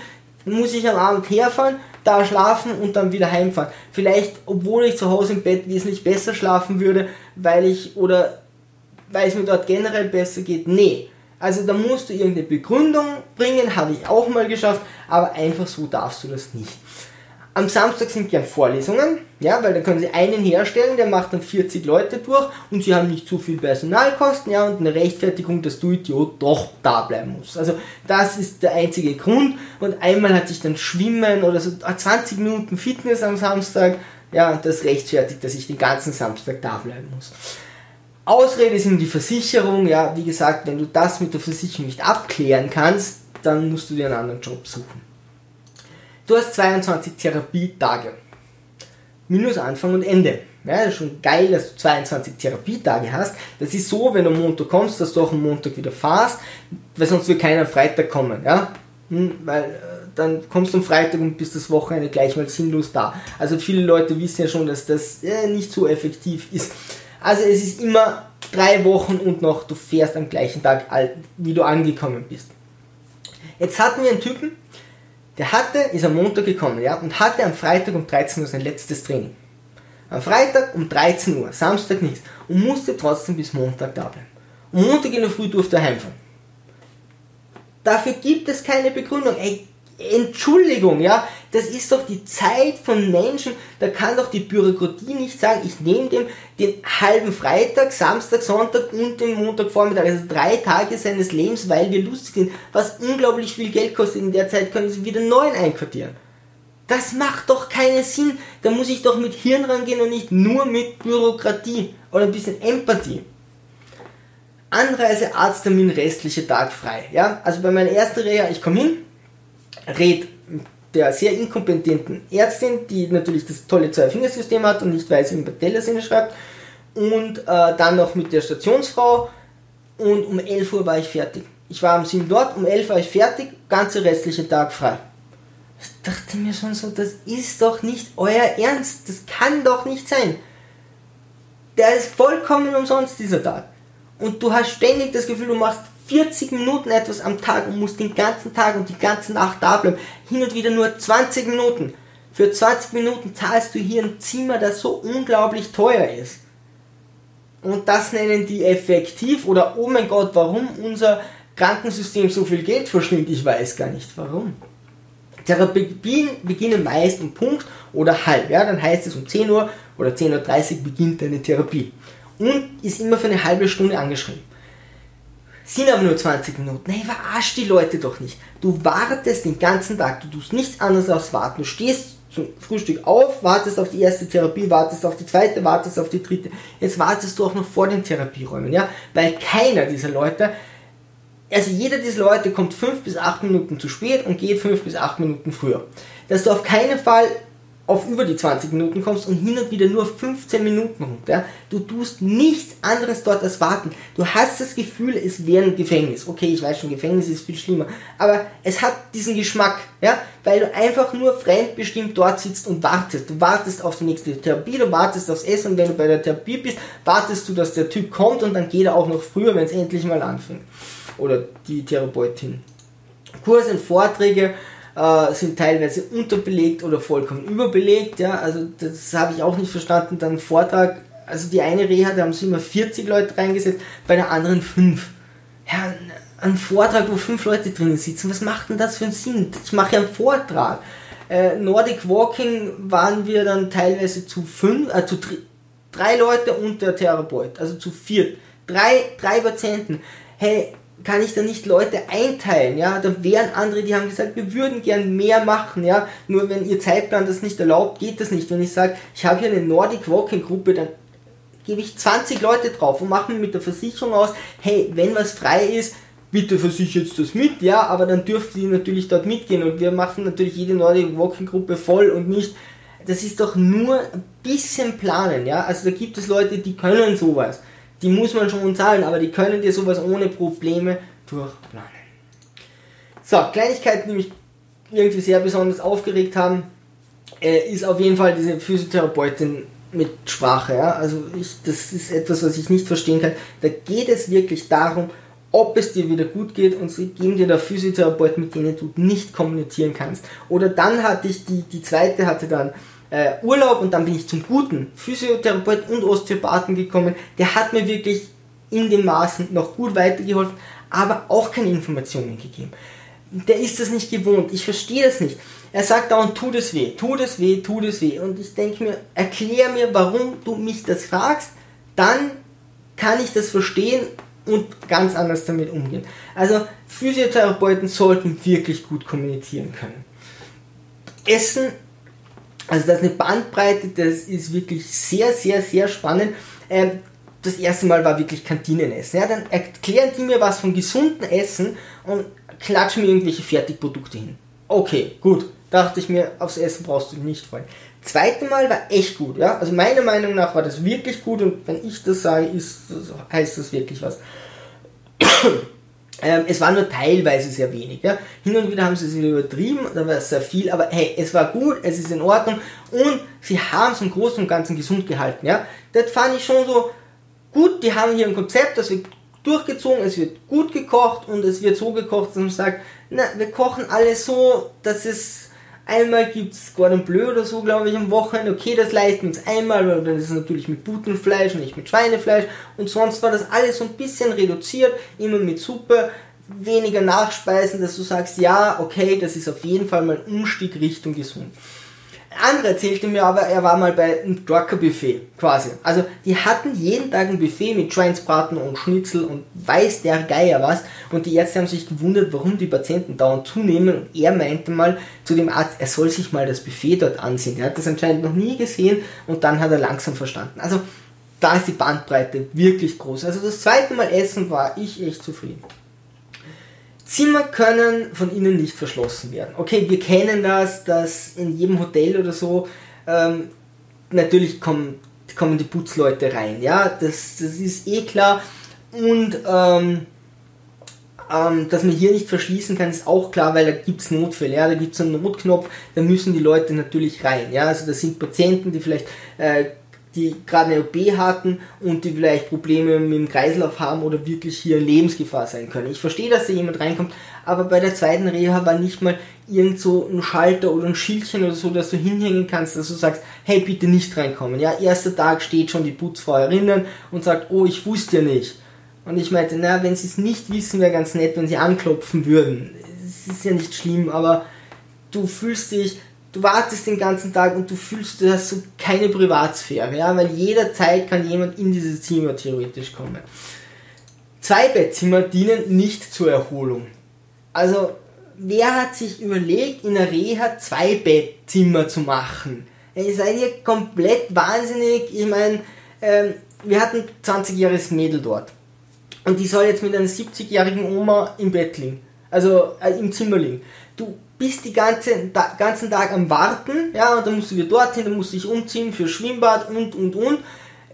A: muss ich am Abend herfahren, da schlafen und dann wieder heimfahren. Vielleicht, obwohl ich zu Hause im Bett wesentlich besser schlafen würde, weil ich oder weil es mir dort generell besser geht. Nee. Also da musst du irgendeine Begründung bringen, habe ich auch mal geschafft, aber einfach so darfst du das nicht. Am Samstag sind gern Vorlesungen, ja, weil da können sie einen herstellen, der macht dann 40 Leute durch und sie haben nicht zu viel Personalkosten, ja, und eine Rechtfertigung, dass du Idiot doch da bleiben musst. Also das ist der einzige Grund und einmal hatte ich dann Schwimmen oder so 20 Minuten Fitness am Samstag, ja, und das rechtfertigt, dass ich den ganzen Samstag da bleiben muss. Ausrede in die Versicherung, ja, wie gesagt, wenn du das mit der Versicherung nicht abklären kannst, dann musst du dir einen anderen Job suchen. Du hast 22 Therapietage. Minus Anfang und Ende. Ja, das ist schon geil, dass du 22 Therapietage hast. Das ist so, wenn du am Montag kommst, dass du auch am Montag wieder fahrst, weil sonst wird keiner am Freitag kommen. Ja? Hm, weil äh, dann kommst du am Freitag und bist das Wochenende gleich mal sinnlos da. Also viele Leute wissen ja schon, dass das äh, nicht so effektiv ist. Also es ist immer drei Wochen und noch du fährst am gleichen Tag, wie du angekommen bist. Jetzt hatten wir einen Typen, der hatte, ist am Montag gekommen, ja, und hatte am Freitag um 13 Uhr sein letztes Training. Am Freitag um 13 Uhr, Samstag nichts. Und musste trotzdem bis Montag da bleiben. Und Montag in der Früh durfte er heimfahren. Dafür gibt es keine Begründung. Ey, Entschuldigung, ja, das ist doch die Zeit von Menschen, da kann doch die Bürokratie nicht sagen, ich nehme dem den halben Freitag, Samstag, Sonntag und den Montagvormittag, also drei Tage seines Lebens, weil wir lustig sind, was unglaublich viel Geld kostet. In der Zeit können sie wieder neuen einquartieren. Das macht doch keinen Sinn. Da muss ich doch mit Hirn rangehen und nicht nur mit Bürokratie oder ein bisschen Empathie. Anreise, Arzttermin, restliche Tag frei. Ja? Also bei meiner ersten Reha, ich komme hin, red der sehr inkompetenten Ärztin, die natürlich das tolle Zwei-Fingersystem hat und nicht weiß, wie man Tellersinne schreibt, und äh, dann noch mit der Stationsfrau und um 11 Uhr war ich fertig. Ich war um 7 dort, um 11 Uhr war ich fertig, ganze restliche Tag frei. Ich dachte mir schon so, das ist doch nicht euer Ernst, das kann doch nicht sein. Der ist vollkommen umsonst, dieser Tag. Und du hast ständig das Gefühl, du machst 40 Minuten etwas am Tag und musst den ganzen Tag und die ganze Nacht da bleiben. Hin und wieder nur 20 Minuten. Für 20 Minuten zahlst du hier ein Zimmer, das so unglaublich teuer ist. Und das nennen die effektiv oder oh mein Gott, warum unser Krankensystem so viel Geld verschlingt, ich weiß gar nicht warum. Therapien beginnen meist um Punkt oder halb, ja, dann heißt es um 10 Uhr oder 10.30 Uhr beginnt deine Therapie. Und ist immer für eine halbe Stunde angeschrieben. Sind aber nur 20 Minuten. Hey, verarsch die Leute doch nicht. Du wartest den ganzen Tag, du tust nichts anderes als warten. Du stehst zum Frühstück auf, wartest auf die erste Therapie, wartest auf die zweite, wartest auf die dritte. Jetzt wartest du auch noch vor den Therapieräumen, ja? Weil keiner dieser Leute, also jeder dieser Leute kommt 5 bis 8 Minuten zu spät und geht 5 bis 8 Minuten früher. Dass du auf keinen Fall auf über die 20 Minuten kommst und hin und wieder nur 15 Minuten runter. Ja? Du tust nichts anderes dort als warten. Du hast das Gefühl, es wäre ein Gefängnis. Okay, ich weiß schon, Gefängnis ist viel schlimmer. Aber es hat diesen Geschmack, ja, weil du einfach nur fremdbestimmt dort sitzt und wartest. Du wartest auf die nächste Therapie, du wartest aufs Essen und wenn du bei der Therapie bist, wartest du, dass der Typ kommt und dann geht er auch noch früher, wenn es endlich mal anfängt. Oder die Therapeutin. Kurse und Vorträge, äh, sind teilweise unterbelegt oder vollkommen überbelegt. Ja? Also das habe ich auch nicht verstanden. Dann Vortrag, also die eine Reha, da haben sie immer 40 Leute reingesetzt, bei der anderen 5. Ja, ein Vortrag, wo fünf Leute drinnen sitzen, was macht denn das für einen Sinn? Ich mache ja einen Vortrag. Äh, Nordic Walking waren wir dann teilweise zu fünf, äh, zu drei Leute und der Therapeut, also zu vier. Drei, drei Patienten. Hey, kann ich da nicht Leute einteilen, ja, da wären andere, die haben gesagt, wir würden gern mehr machen, ja, nur wenn ihr Zeitplan das nicht erlaubt, geht das nicht. Wenn ich sage, ich habe hier eine Nordic Walking Gruppe, dann gebe ich 20 Leute drauf und mache mir mit der Versicherung aus, hey, wenn was frei ist, bitte versichert das mit, ja, aber dann dürft ihr natürlich dort mitgehen und wir machen natürlich jede Nordic Walking Gruppe voll und nicht, das ist doch nur ein bisschen planen, ja, also da gibt es Leute, die können sowas die muss man schon zahlen, aber die können dir sowas ohne Probleme durchplanen. So, Kleinigkeiten, die mich irgendwie sehr besonders aufgeregt haben, äh, ist auf jeden Fall diese Physiotherapeutin mit Sprache. Ja? Also ich, das ist etwas, was ich nicht verstehen kann. Da geht es wirklich darum, ob es dir wieder gut geht und sie geben dir da Physiotherapeuten, mit denen du nicht kommunizieren kannst. Oder dann hatte ich die, die zweite hatte dann äh, Urlaub und dann bin ich zum guten Physiotherapeut und Osteopathen gekommen. Der hat mir wirklich in den Maßen noch gut weitergeholfen, aber auch keine Informationen gegeben. Der ist das nicht gewohnt. Ich verstehe das nicht. Er sagt dauernd, tut es weh, tut es weh, tut es weh. Und ich denke mir, erklär mir, warum du mich das fragst, dann kann ich das verstehen und ganz anders damit umgehen. Also Physiotherapeuten sollten wirklich gut kommunizieren können. Essen also das ist eine Bandbreite, das ist wirklich sehr, sehr, sehr spannend. Ähm, das erste Mal war wirklich Kantinenessen. Ja, dann erklären die mir was von gesundem Essen und klatschen mir irgendwelche Fertigprodukte hin. Okay, gut. Dachte ich mir, aufs Essen brauchst du nicht freuen. Zweite Mal war echt gut, ja. Also meiner Meinung nach war das wirklich gut und wenn ich das sage, ist, heißt das wirklich was. Ähm, es war nur teilweise sehr wenig. Ja. Hin und wieder haben sie es übertrieben, da war es sehr viel, aber hey, es war gut, es ist in Ordnung und sie haben es im Großen und Ganzen gesund gehalten. Ja. Das fand ich schon so gut, die haben hier ein Konzept, das wird durchgezogen, es wird gut gekocht und es wird so gekocht, dass man sagt, na, wir kochen alles so, dass es Einmal gibt es Gordon Bleu oder so, glaube ich, am Wochenende. Okay, das leisten wir uns einmal, weil dann ist es natürlich mit Butenfleisch und nicht mit Schweinefleisch. Und sonst war das alles so ein bisschen reduziert, immer mit Suppe. weniger Nachspeisen, dass du sagst, ja, okay, das ist auf jeden Fall mal ein Umstieg Richtung gesund. Ein anderer erzählte mir aber, er war mal bei einem Trucker-Buffet, quasi. Also, die hatten jeden Tag ein Buffet mit Schweinsbraten und Schnitzel und weiß der Geier was. Und die Ärzte haben sich gewundert, warum die Patienten dauernd zunehmen. Und er meinte mal zu dem Arzt, er soll sich mal das Buffet dort ansehen. Er hat das anscheinend noch nie gesehen und dann hat er langsam verstanden. Also, da ist die Bandbreite wirklich groß. Also, das zweite Mal essen war ich echt zufrieden. Zimmer können von innen nicht verschlossen werden. Okay, wir kennen das, dass in jedem Hotel oder so ähm, natürlich kommen, kommen die Putzleute rein. Ja, das, das ist eh klar. Und ähm, ähm, dass man hier nicht verschließen kann, ist auch klar, weil da gibt es Notfälle. Ja, da gibt es einen Notknopf, da müssen die Leute natürlich rein. Ja, also das sind Patienten, die vielleicht äh, die gerade eine OP hatten und die vielleicht Probleme mit dem Kreislauf haben oder wirklich hier Lebensgefahr sein können. Ich verstehe, dass da jemand reinkommt, aber bei der zweiten Reha war nicht mal irgend so ein Schalter oder ein Schildchen oder so, dass du hinhängen kannst, dass du sagst, hey, bitte nicht reinkommen. Ja, erster Tag steht schon die Putzfrauerinnen und sagt, oh, ich wusste ja nicht. Und ich meinte, na, wenn sie es nicht wissen, wäre ganz nett, wenn sie anklopfen würden. Es ist ja nicht schlimm, aber du fühlst dich du wartest den ganzen Tag und du fühlst, du hast so keine Privatsphäre, ja, weil jederzeit kann jemand in dieses Zimmer theoretisch kommen. Zwei Bettzimmer dienen nicht zur Erholung. Also, wer hat sich überlegt, in der Reha zwei Bettzimmer zu machen? Ihr seid ihr komplett wahnsinnig. Ich meine, ähm, wir hatten 20-jähriges Mädel dort. Und die soll jetzt mit einer 70-jährigen Oma im Bett liegen. Also äh, im Zimmer liegen. Du bist die ganze, da, ganzen Tag am Warten, ja, und dann musst du wieder dorthin, dann musst du dich umziehen für Schwimmbad und, und, und.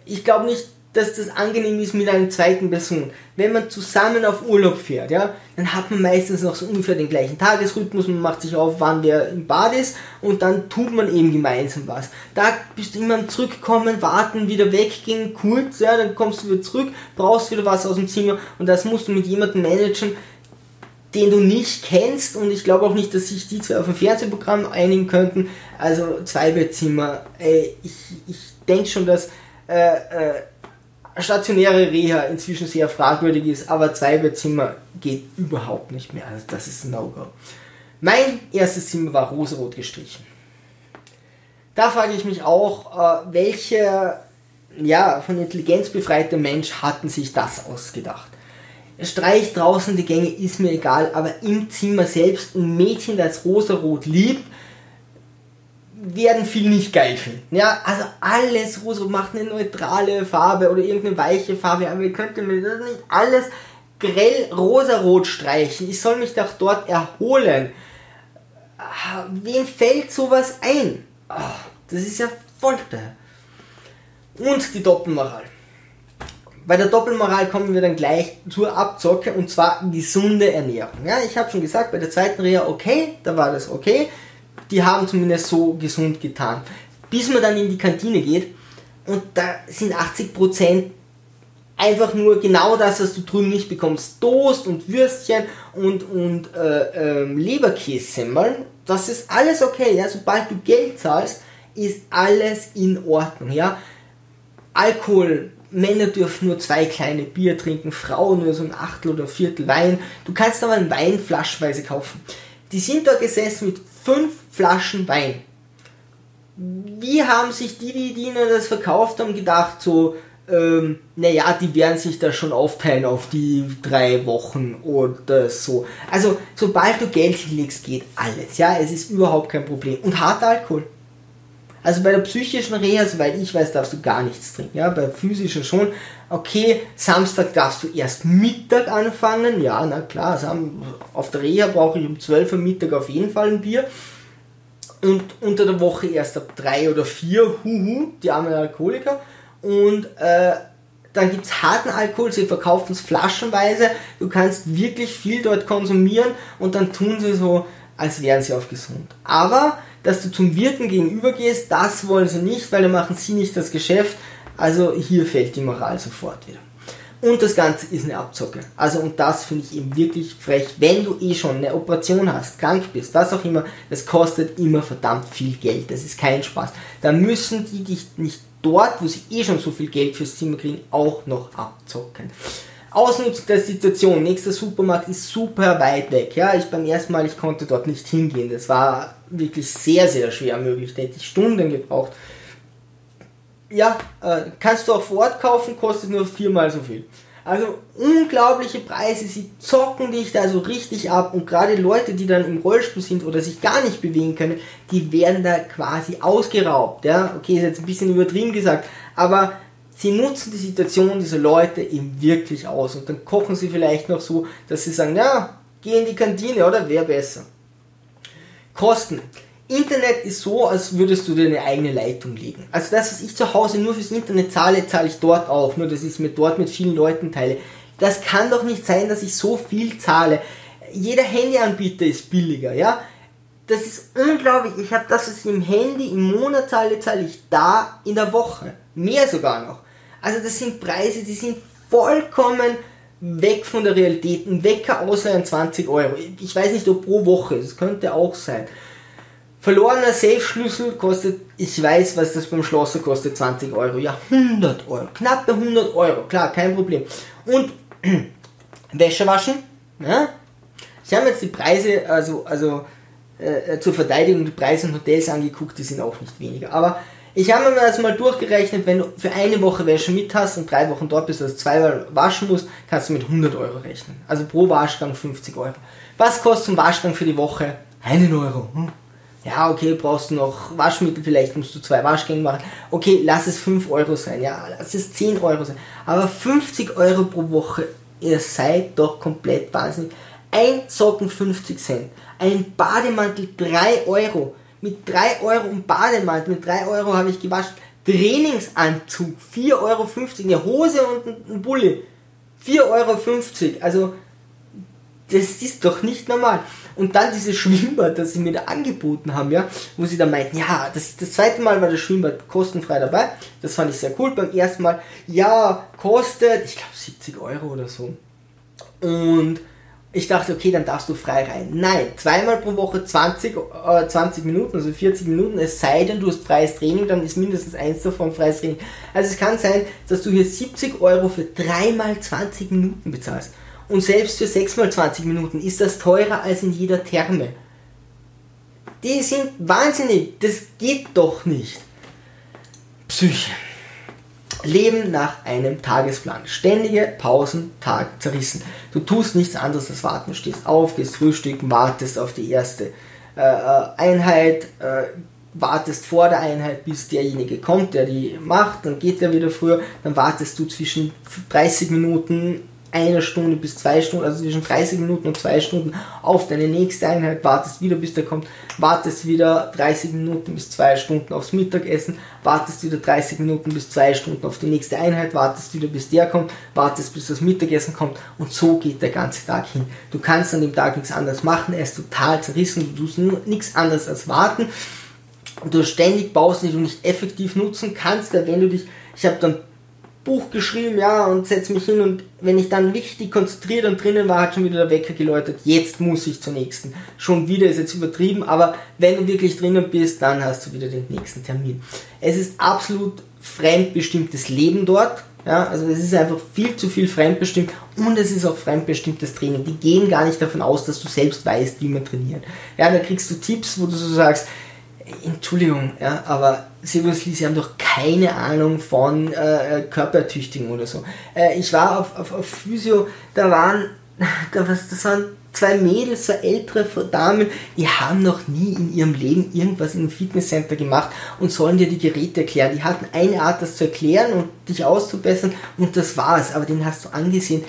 A: Ich glaube nicht, dass das angenehm ist mit einer zweiten Person. Wenn man zusammen auf Urlaub fährt, ja, dann hat man meistens noch so ungefähr den gleichen Tagesrhythmus, man macht sich auf, wann wer im Bad ist und dann tut man eben gemeinsam was. Da bist du immer am Zurückkommen, warten, wieder weggehen, kurz, ja, dann kommst du wieder zurück, brauchst wieder was aus dem Zimmer und das musst du mit jemandem managen, den du nicht kennst und ich glaube auch nicht, dass sich die zwei auf ein Fernsehprogramm einigen könnten. Also zwei Bettzimmer. Ey, ich, ich denke schon, dass äh, äh, stationäre Reha inzwischen sehr fragwürdig ist, aber zwei Bettzimmer geht überhaupt nicht mehr. Also das ist ein No-Go. Mein erstes Zimmer war rosarot gestrichen. Da frage ich mich auch, äh, welcher ja, von Intelligenz befreite Mensch hatten sich das ausgedacht? Streich draußen die Gänge, ist mir egal, aber im Zimmer selbst ein Mädchen, das rosarot liebt, werden viele nicht geil finden. Ja, also alles rosa macht eine neutrale Farbe oder irgendeine weiche Farbe, aber ihr könnt mir das nicht alles grell rosarot streichen. Ich soll mich doch dort erholen. Ah, wem fällt sowas ein? Ah, das ist ja Folter. Und die Doppelmoral. Bei der Doppelmoral kommen wir dann gleich zur Abzocke und zwar gesunde Ernährung. Ja, ich habe schon gesagt, bei der zweiten Reha okay, da war das okay. Die haben zumindest so gesund getan. Bis man dann in die Kantine geht und da sind 80% einfach nur genau das, was du drüben nicht bekommst. Toast und Würstchen und, und äh, ähm, Leberkässemmeln. Das ist alles okay. Ja? Sobald du Geld zahlst, ist alles in Ordnung. Ja? Alkohol Männer dürfen nur zwei kleine Bier trinken, Frauen nur so ein Achtel oder Viertel Wein. Du kannst aber einen Wein flaschenweise kaufen. Die sind da gesessen mit fünf Flaschen Wein. Wie haben sich die, die, die ihnen das verkauft haben, gedacht, so, ähm, naja, die werden sich da schon aufteilen auf die drei Wochen oder so. Also, sobald du Geld hinlegst, geht alles. Ja, es ist überhaupt kein Problem. Und harter Alkohol. Also bei der psychischen Reha, soweit ich weiß, darfst du gar nichts trinken. Ja, bei physischen schon. Okay, Samstag darfst du erst Mittag anfangen. Ja, na klar, auf der Reha brauche ich um 12 Uhr Mittag auf jeden Fall ein Bier. Und unter der Woche erst ab 3 oder 4, huhu, die armen Alkoholiker. Und äh, dann gibt es harten Alkohol, sie verkaufen es flaschenweise. Du kannst wirklich viel dort konsumieren und dann tun sie so, als wären sie auf gesund. Aber dass du zum Wirten gegenüber gehst, das wollen sie nicht, weil dann machen sie nicht das Geschäft. Also hier fällt die Moral sofort wieder. Und das Ganze ist eine Abzocke. Also und das finde ich eben wirklich frech. Wenn du eh schon eine Operation hast, krank bist, was auch immer, das kostet immer verdammt viel Geld. Das ist kein Spaß. Dann müssen die dich nicht dort, wo sie eh schon so viel Geld fürs Zimmer kriegen, auch noch abzocken. Ausnutzen der Situation. Nächster Supermarkt ist super weit weg. Ja, ich beim ersten Mal, ich konnte dort nicht hingehen. Das war wirklich sehr, sehr schwer möglich. Da hätte ich Stunden gebraucht. Ja, äh, kannst du auch vor Ort kaufen, kostet nur viermal so viel. Also unglaubliche Preise, sie zocken dich da so richtig ab und gerade Leute, die dann im Rollstuhl sind oder sich gar nicht bewegen können, die werden da quasi ausgeraubt. Ja, okay, ist jetzt ein bisschen übertrieben gesagt, aber sie nutzen die Situation dieser Leute eben wirklich aus und dann kochen sie vielleicht noch so, dass sie sagen, ja, geh in die Kantine oder wäre besser. Kosten. Internet ist so, als würdest du dir eine eigene Leitung legen. Also das, was ich zu Hause nur fürs Internet zahle, zahle ich dort auch, nur dass ich es mir dort mit vielen Leuten teile. Das kann doch nicht sein, dass ich so viel zahle. Jeder Handyanbieter ist billiger, ja. Das ist unglaublich. Ich habe das, was ich im Handy im Monat zahle, zahle ich da in der Woche. Mehr sogar noch. Also das sind Preise, die sind vollkommen weg von der Realität. Ein Wecker außer 20 Euro. Ich weiß nicht, ob pro Woche, das könnte auch sein. Verlorener Safe-Schlüssel kostet, ich weiß, was das beim Schlosser kostet, 20 Euro. Ja, 100 Euro. Knappe 100 Euro. Klar, kein Problem. Und Wäsche waschen. Ja? Ich habe jetzt die Preise, also, also äh, zur Verteidigung, die Preise in Hotels angeguckt, die sind auch nicht weniger. Aber ich habe mir das mal durchgerechnet, wenn du für eine Woche Wäsche mit hast und drei Wochen dort bist, also zweimal waschen musst, kannst du mit 100 Euro rechnen. Also pro Waschgang 50 Euro. Was kostet ein Waschgang für die Woche? Einen Euro. Hm? Ja, okay, brauchst du noch Waschmittel, vielleicht musst du zwei Waschgänge machen. Okay, lass es 5 Euro sein, ja, lass es 10 Euro sein. Aber 50 Euro pro Woche, ihr seid doch komplett wahnsinnig. Ein Socken 50 Cent, ein Bademantel 3 Euro. Mit 3 Euro ein Bademantel, mit 3 Euro habe ich gewaschen. Trainingsanzug, 4,50 Euro, eine Hose und ein Bulle, 4,50 Euro. Also, das ist doch nicht normal. Und dann dieses Schwimmbad, das sie mir da angeboten haben, ja, wo sie dann meinten, ja, das, das zweite Mal war das Schwimmbad kostenfrei dabei. Das fand ich sehr cool. Beim ersten Mal, ja, kostet, ich glaube 70 Euro oder so. Und ich dachte, okay, dann darfst du frei rein. Nein, zweimal pro Woche 20, äh, 20 Minuten, also 40 Minuten, es sei denn, du hast freies Training, dann ist mindestens eins davon freies Training. Also es kann sein, dass du hier 70 Euro für dreimal 20 Minuten bezahlst. Und selbst für 6 mal 20 Minuten ist das teurer als in jeder Therme. Die sind wahnsinnig. Das geht doch nicht. Psyche. Leben nach einem Tagesplan. Ständige Pausen, Tag zerrissen. Du tust nichts anderes als warten. Stehst auf, gehst frühstücken, wartest auf die erste äh, äh Einheit, äh, wartest vor der Einheit, bis derjenige kommt, der die macht, dann geht er wieder früher, dann wartest du zwischen 30 Minuten eine Stunde bis zwei Stunden, also zwischen 30 Minuten und zwei Stunden auf deine nächste Einheit, wartest wieder bis der kommt, wartest wieder 30 Minuten bis zwei Stunden aufs Mittagessen, wartest wieder 30 Minuten bis zwei Stunden auf die nächste Einheit, wartest wieder bis der kommt, wartest bis das Mittagessen kommt und so geht der ganze Tag hin. Du kannst an dem Tag nichts anderes machen, er ist total zerrissen, du tust nichts anderes als warten. Du ständig Pausen, die du nicht effektiv nutzen kannst, wenn du dich, ich habe dann Buch geschrieben, ja, und setze mich hin und wenn ich dann richtig konzentriert und drinnen war, hat schon wieder der Wecker geläutet. Jetzt muss ich zur nächsten. Schon wieder ist jetzt übertrieben, aber wenn du wirklich drinnen bist, dann hast du wieder den nächsten Termin. Es ist absolut fremdbestimmtes Leben dort. Ja, also es ist einfach viel zu viel fremdbestimmt und es ist auch fremdbestimmtes Training. Die gehen gar nicht davon aus, dass du selbst weißt, wie man trainiert. Ja, da kriegst du Tipps, wo du so sagst, Entschuldigung, ja, aber seriously, Sie haben doch keine Ahnung von äh, Körpertüchtigung oder so. Äh, ich war auf, auf, auf Physio, da waren, da was, das waren zwei Mädels, so ältere Damen, die haben noch nie in ihrem Leben irgendwas in einem Fitnesscenter gemacht und sollen dir die Geräte erklären. Die hatten eine Art, das zu erklären und dich auszubessern und das war's. Aber den hast du angesehen,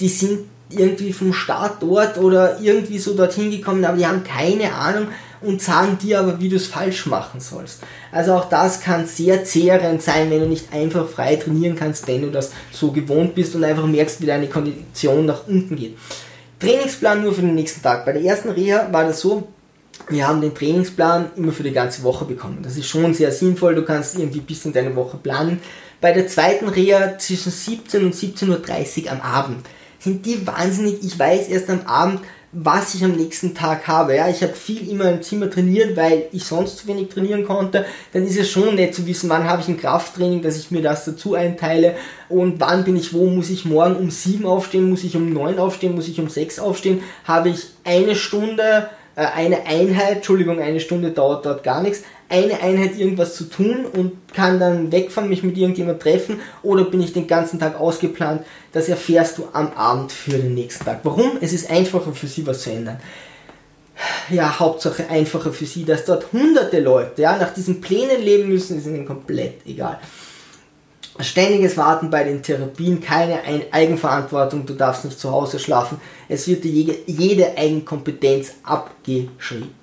A: die sind irgendwie vom Start dort oder irgendwie so dorthin gekommen, aber die haben keine Ahnung, und sagen dir aber, wie du es falsch machen sollst. Also auch das kann sehr zehrend sein, wenn du nicht einfach frei trainieren kannst, wenn du das so gewohnt bist und einfach merkst, wie deine Kondition nach unten geht. Trainingsplan nur für den nächsten Tag. Bei der ersten Reha war das so, wir haben den Trainingsplan immer für die ganze Woche bekommen. Das ist schon sehr sinnvoll, du kannst irgendwie bis in deine Woche planen. Bei der zweiten Reha zwischen 17 und 17.30 Uhr am Abend sind die wahnsinnig, ich weiß erst am Abend, was ich am nächsten Tag habe. Ja, ich habe viel immer im Zimmer trainiert, weil ich sonst zu wenig trainieren konnte. Dann ist es schon nett zu wissen, wann habe ich ein Krafttraining, dass ich mir das dazu einteile. Und wann bin ich wo, muss ich morgen um sieben aufstehen, muss ich um neun aufstehen, muss ich um sechs aufstehen, habe ich eine Stunde, äh, eine Einheit, Entschuldigung, eine Stunde dauert dort gar nichts, eine Einheit irgendwas zu tun und kann dann wegfahren, mich mit irgendjemand treffen oder bin ich den ganzen Tag ausgeplant. Das erfährst du am Abend für den nächsten Tag. Warum? Es ist einfacher für sie was zu ändern. Ja, Hauptsache einfacher für sie, dass dort hunderte Leute ja, nach diesen Plänen leben müssen, ist ihnen komplett egal. Ständiges Warten bei den Therapien, keine Eigenverantwortung, du darfst nicht zu Hause schlafen. Es wird dir jede, jede Eigenkompetenz abgeschrieben.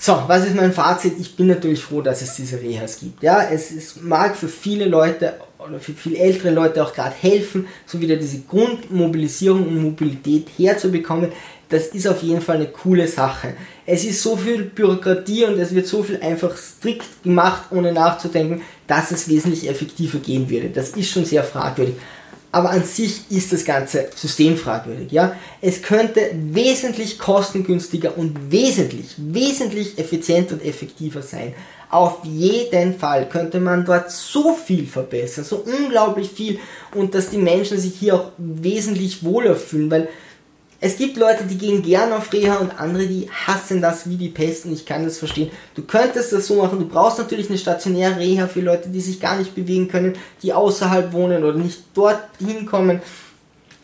A: So, was ist mein Fazit? Ich bin natürlich froh, dass es diese Rehas gibt. Ja, es, es mag für viele Leute oder für viele ältere Leute auch gerade helfen, so wieder diese Grundmobilisierung und Mobilität herzubekommen. Das ist auf jeden Fall eine coole Sache. Es ist so viel Bürokratie und es wird so viel einfach strikt gemacht, ohne nachzudenken, dass es wesentlich effektiver gehen würde. Das ist schon sehr fragwürdig aber an sich ist das ganze System fragwürdig. Ja? Es könnte wesentlich kostengünstiger und wesentlich, wesentlich effizienter und effektiver sein. Auf jeden Fall könnte man dort so viel verbessern, so unglaublich viel und dass die Menschen sich hier auch wesentlich wohler fühlen, weil es gibt Leute, die gehen gern auf Reha und andere, die hassen das wie die Pest und ich kann das verstehen. Du könntest das so machen, du brauchst natürlich eine stationäre Reha für Leute, die sich gar nicht bewegen können, die außerhalb wohnen oder nicht dort hinkommen,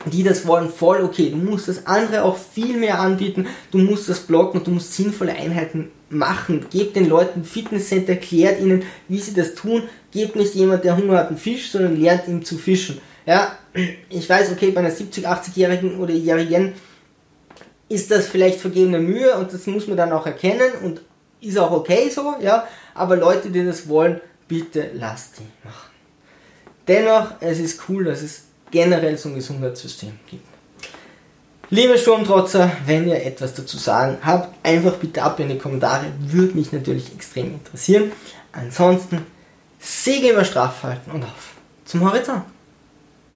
A: die das wollen, voll okay. Du musst das andere auch viel mehr anbieten, du musst das blocken und du musst sinnvolle Einheiten machen. Gebt den Leuten Fitnesscenter, erklärt ihnen, wie sie das tun. Gebt nicht jemand, der Hunger hat, einen Fisch, sondern lernt ihm zu fischen. Ja, ich weiß, okay, bei einer 70, 80-Jährigen oder Jährigen ist das vielleicht vergebene Mühe und das muss man dann auch erkennen und ist auch okay so, ja, aber Leute, die das wollen, bitte lasst die machen. Dennoch, es ist cool, dass es generell so ein Gesundheitssystem gibt. Liebe Sturmtrotzer, wenn ihr etwas dazu sagen habt, einfach bitte ab in die Kommentare, würde mich natürlich extrem interessieren. Ansonsten, Segel immer straff halten und auf zum Horizont.